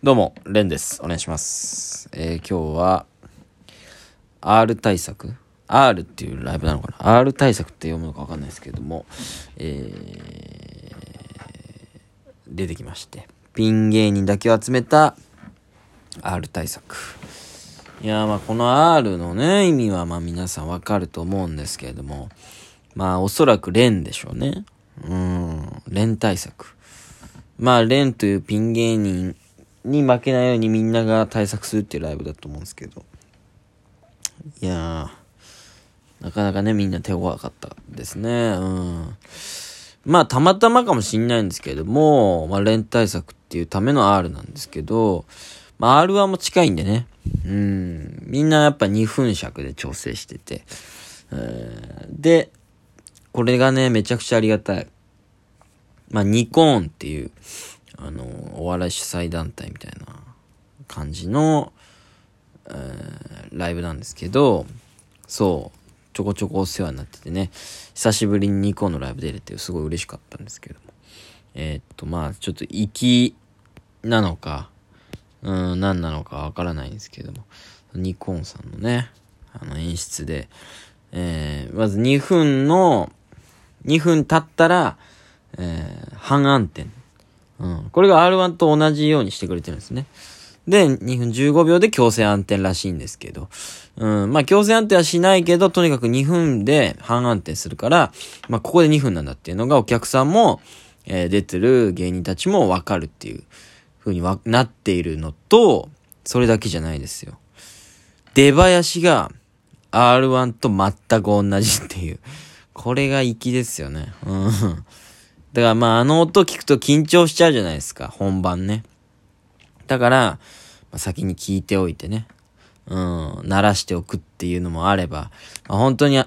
どうも、レンです。お願いします。えー今日は、R 対策 ?R っていうライブなのかな ?R 対策って読むのかわかんないですけども、えー出てきまして、ピン芸人だけを集めた R 対策。いやまあこの R のね、意味はまあ皆さんわかると思うんですけれども、まあおそらくレンでしょうね。うん、レン対策。まあ、レンというピン芸人に負けないようにみんなが対策するっていうライブだと思うんですけど。いやー、なかなかね、みんな手強かったですね。うん。まあ、たまたまかもしんないんですけれども、まあ、レン対策っていうための R なんですけど、まあ、R1 も近いんでね。うん。みんなやっぱ2分尺で調整してて。で、これがね、めちゃくちゃありがたい。まあ、ニコーンっていう、あの、お笑い主催団体みたいな感じの、えライブなんですけど、そう、ちょこちょこお世話になっててね、久しぶりにニコンのライブ出れてすごい嬉しかったんですけども。えーっと、まあ、ちょっと粋なのか、うん、何なのかわからないんですけども、ニコンさんのね、あの演出で、えーまず2分の、2分経ったら、えー半暗転。うん。これが R1 と同じようにしてくれてるんですね。で、2分15秒で強制暗転らしいんですけど。うん。まあ、強制暗転はしないけど、とにかく2分で半暗転するから、まあ、ここで2分なんだっていうのがお客さんも、えー出てる芸人たちもわかるっていう風にわなっているのと、それだけじゃないですよ。出囃子が R1 と全く同じっていう。これが粋ですよね。うん。だからまああの音聞くと緊張しちゃうじゃないですか。本番ね。だから、まあ、先に聞いておいてね。うん。鳴らしておくっていうのもあれば、まあ、本当に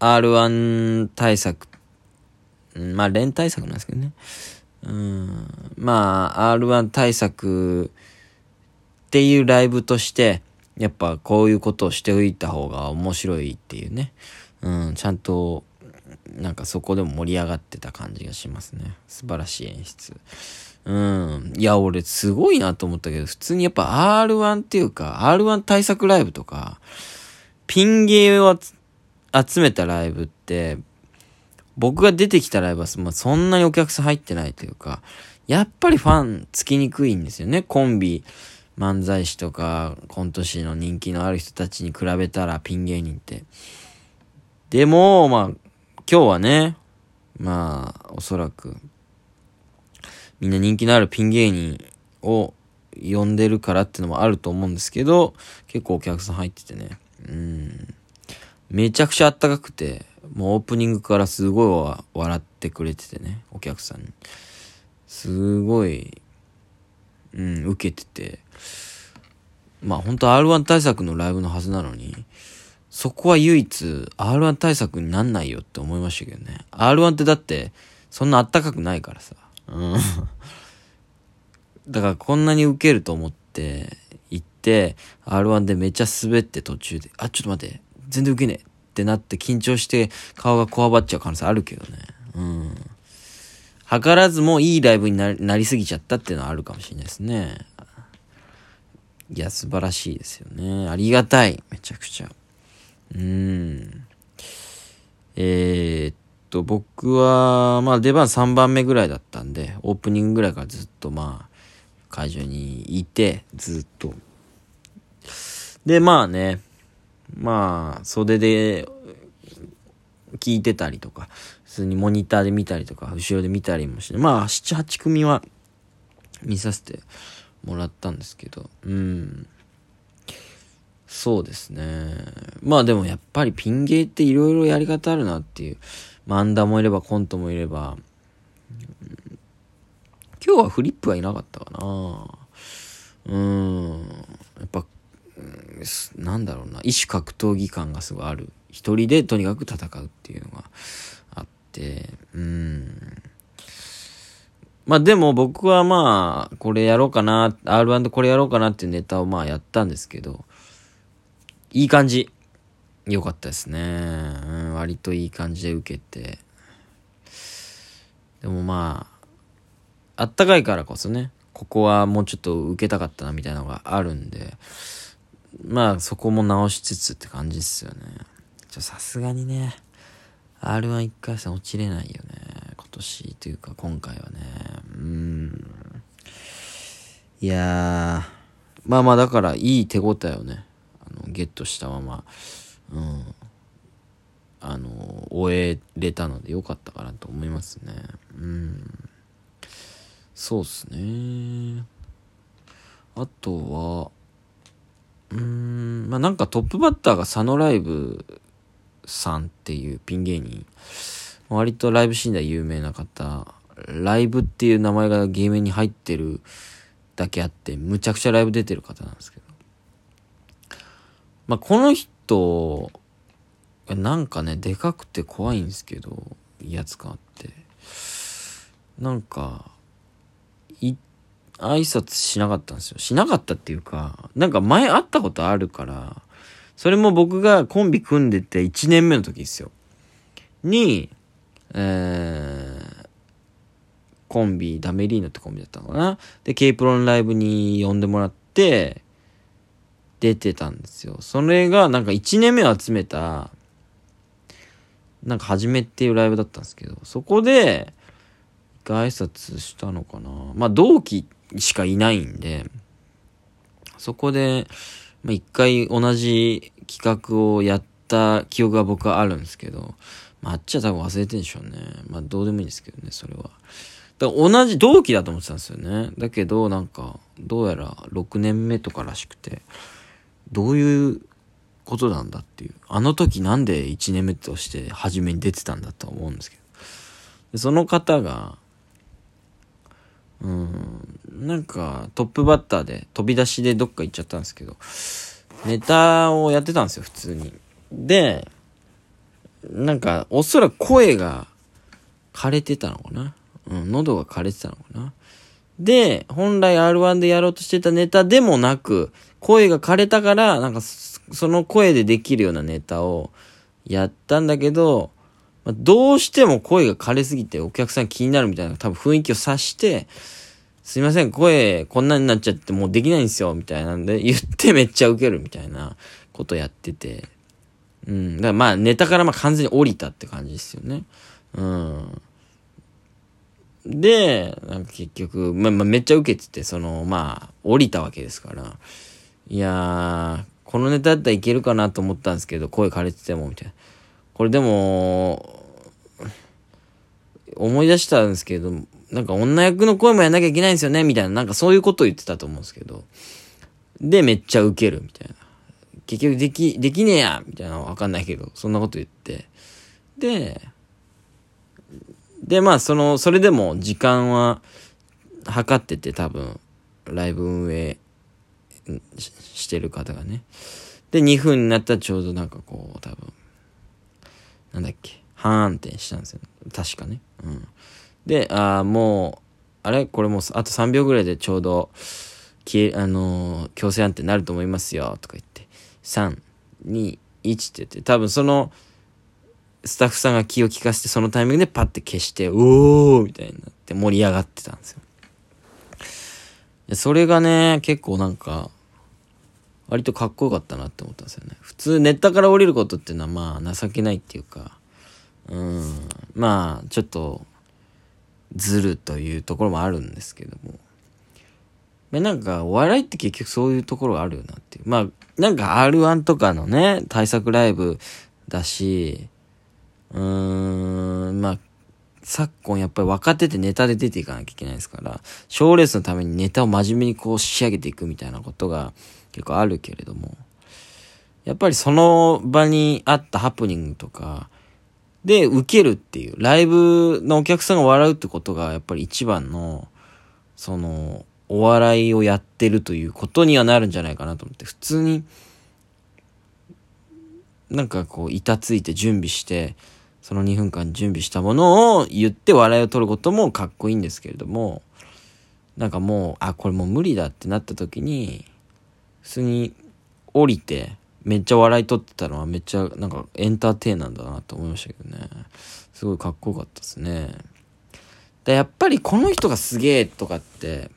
R1 対策、まあ連対策なんですけどね。うん。まあ R1 対策っていうライブとして、やっぱこういうことをしておいた方が面白いっていうね。うん、ちゃんと、なんかそこでも盛り上がってた感じがしますね。素晴らしい演出。うん。いや、俺すごいなと思ったけど、普通にやっぱ R1 っていうか、R1 対策ライブとか、ピン芸を集めたライブって、僕が出てきたライブは、まあ、そんなにお客さん入ってないというか、やっぱりファンつきにくいんですよね。コンビ、漫才師とか、コント師の人気のある人たちに比べたらピン芸人って。でも、まあ、今日はね、まあ、おそらく、みんな人気のあるピン芸人を呼んでるからってのもあると思うんですけど、結構お客さん入っててね。うん。めちゃくちゃあったかくて、もうオープニングからすごい笑ってくれててね、お客さんに。すごい、うん、受けてて。まあ本当 R1 対策のライブのはずなのに、そこは唯一 R1 対策になんないよって思いましたけどね。R1 ってだって、そんなあったかくないからさ。うん。だからこんなに受けると思って行って、R1 でめっちゃ滑って途中で、あ、ちょっと待って、全然受けねえってなって緊張して顔がこわばっちゃう可能性あるけどね。うん。図らずもいいライブにななりすぎちゃったっていうのはあるかもしれないですね。いや、素晴らしいですよね。ありがたい。めちゃくちゃ。うん。えー、っと、僕は、まあ出番3番目ぐらいだったんで、オープニングぐらいからずっとまあ、会場にいて、ずっと。で、まあね、まあ、袖で聞いてたりとか、普通にモニターで見たりとか、後ろで見たりもして、まあ、7、8組は見させてもらったんですけど、うん。そうですね。まあでもやっぱりピン芸っていろいろやり方あるなっていう。漫談もいればコントもいれば。今日はフリップはいなかったかな。うん。やっぱ、なんだろうな。異種格闘技感がすごいある。一人でとにかく戦うっていうのがあって。うん。まあでも僕はまあ、これやろうかな、R1 でこれやろうかなっていうネタをまあやったんですけど、いい感じ。良かったですね。うん、割といい感じで受けて。でもまあ、あったかいからこそね、ここはもうちょっと受けたかったなみたいなのがあるんで、まあそこも直しつつって感じっすよね。さすがにね、R11 回戦落ちれないよね。今年というか今回はね。うん。いやーまあまあだからいい手応えをね、ゲットしたまま、うん。あの、終えれたのでよかったかなと思いますね。うん。そうっすね。あとは、うん、まあなんかトップバッターが佐野ライブさんっていうピン芸人。割とライブシーンで有名な方。ライブっていう名前がゲームに入ってるだけあって、むちゃくちゃライブ出てる方なんですけど。まあこの人、なんかね、でかくて怖いんですけど、威圧感あって。なんか、い、挨拶しなかったんですよ。しなかったっていうか、なんか前会ったことあるから、それも僕がコンビ組んでて1年目の時ですよ。に、えー、コンビ、ダメリーノってコンビだったのかな。で、K プロのライブに呼んでもらって、出てたんですよ。それがなんか1年目を集めた、なんか、はじめっていうライブだったんですけど、そこで、一回挨拶したのかな。まあ、同期しかいないんで、そこで、まあ、一回同じ企画をやった記憶が僕はあるんですけど、まあ、あっちは多分忘れてんでしょうね。まあ、どうでもいいんですけどね、それは。だから同じ同期だと思ってたんですよね。だけど、なんか、どうやら6年目とからしくて、どういうことなんだっていう。あの時なんで1年目として初めに出てたんだとは思うんですけど。でその方が、うん、なんかトップバッターで飛び出しでどっか行っちゃったんですけど、ネタをやってたんですよ、普通に。で、なんかおそらく声が枯れてたのかな。うん、喉が枯れてたのかな。で、本来 R1 でやろうとしてたネタでもなく、声が枯れたから、なんかその声でできるようなネタをやったんだけど、どうしても声が枯れすぎてお客さん気になるみたいな多分雰囲気を察して、すいません、声こんなになっちゃってもうできないんですよ、みたいなんで言ってめっちゃウケるみたいなことやってて。うん。だからまあネタからまあ完全に降りたって感じですよね。うん。で、なんか結局、ま、ま、めっちゃ受けてて、その、まあ、降りたわけですから。いやー、このネタだったらいけるかなと思ったんですけど、声枯れてても、みたいな。これでも、思い出したんですけど、なんか女役の声もやんなきゃいけないんですよね、みたいな、なんかそういうことを言ってたと思うんですけど。で、めっちゃウケる、みたいな。結局でき、できねえやみたいなのわかんないけど、そんなこと言って。で、で、まあ、その、それでも時間は測ってて多分、ライブ運営してる方がね。で、2分になったらちょうどなんかこう、多分、なんだっけ、半暗転したんですよ。確かね。うん。で、ああ、もう、あれ？これもう、あと3秒ぐらいでちょうど、消え、あのー、強制暗転になると思いますよ、とか言って、3、2、1って言って、多分その、スタッフさんが気を利かせて、そのタイミングでパッて消して、おーみたいになって盛り上がってたんですよ。それがね、結構なんか、割とかっこよかったなって思ったんですよね。普通、ネタから降りることっていうのはまあ、情けないっていうか、うん、まあ、ちょっと、ずるというところもあるんですけども。まあ、なんか、お笑いって結局そういうところがあるよなっていう。まあ、なんか R1 とかのね、対策ライブだし、うーん、まあ、昨今やっぱり若手ってネタで出ていかなきゃいけないですから、賞レースのためにネタを真面目にこう仕上げていくみたいなことが結構あるけれども、やっぱりその場にあったハプニングとか、で、受けるっていう、ライブのお客さんが笑うってことが、やっぱり一番の、その、お笑いをやってるということにはなるんじゃないかなと思って、普通に、なんかこう、板ついて準備して、その2分間準備したものを言って笑いを取ることもかっこいいんですけれども、なんかもう、あ、これもう無理だってなった時に、普通に降りて、めっちゃ笑い取ってたのはめっちゃなんかエンターテイナーだなと思いましたけどね。すごいかっこよかったですね。でやっぱりこの人がすげえとかって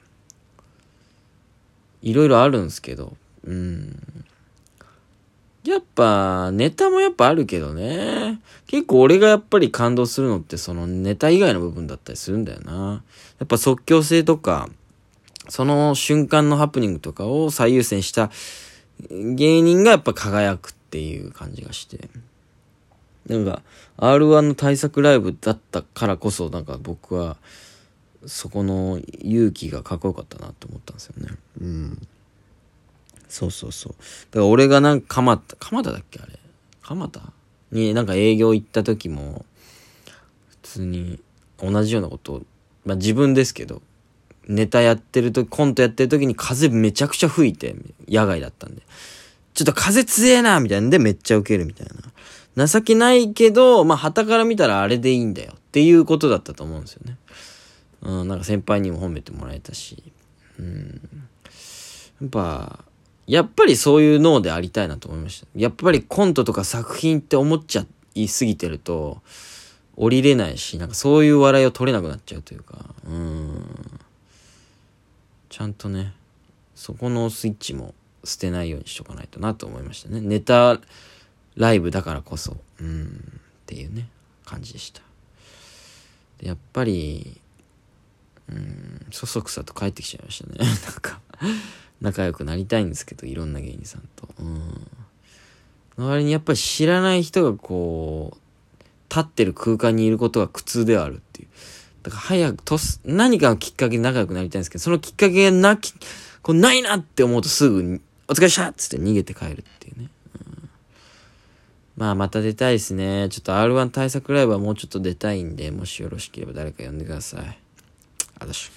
いろいろあるんですけど、うん。やっぱ、ネタもやっぱあるけどね。結構俺がやっぱり感動するのってそのネタ以外の部分だったりするんだよな。やっぱ即興性とか、その瞬間のハプニングとかを最優先した芸人がやっぱ輝くっていう感じがして。なんか、R1 の対策ライブだったからこそ、なんか僕は、そこの勇気がかっこよかったなって思ったんですよね。うん。そうそうそう。だから俺がなんか蒲田、蒲田だっけあれ？蒲田？になんか営業行った時も、普通に同じようなことを、まあ自分ですけど、ネタやってるとコントやってる時に風めちゃくちゃ吹いて、野外だったんで。ちょっと風強えなみたいなんでめっちゃウケるみたいな。情けないけど、まあ、旗から見たらあれでいいんだよっていうことだったと思うんですよね。うん、なんか先輩にも褒めてもらえたし。うん。やっぱ、やっぱりそういう脳でありたいなと思いました。やっぱりコントとか作品って思っちゃいすぎてると、降りれないし、なんかそういう笑いを取れなくなっちゃうというか、うん。ちゃんとね、そこのスイッチも捨てないようにしとかないとなと思いましたね。ネタライブだからこそ、うん、っていうね、感じでした。やっぱり、うん、そそくさと帰ってきちゃいましたね。なんか仲良くなりたいんですけど、いろんな芸人さんと。うん。の割にやっぱり知らない人がこう、立ってる空間にいることが苦痛ではあるっていう。だから早くとす、何かのきっかけで仲良くなりたいんですけど、そのきっかけがなき、こうないなって思うとすぐにお疲れしたっつって逃げて帰るっていうね。うん、まあまた出たいですね。ちょっと R1 対策ライブはもうちょっと出たいんで、もしよろしければ誰か呼んでください。あたし。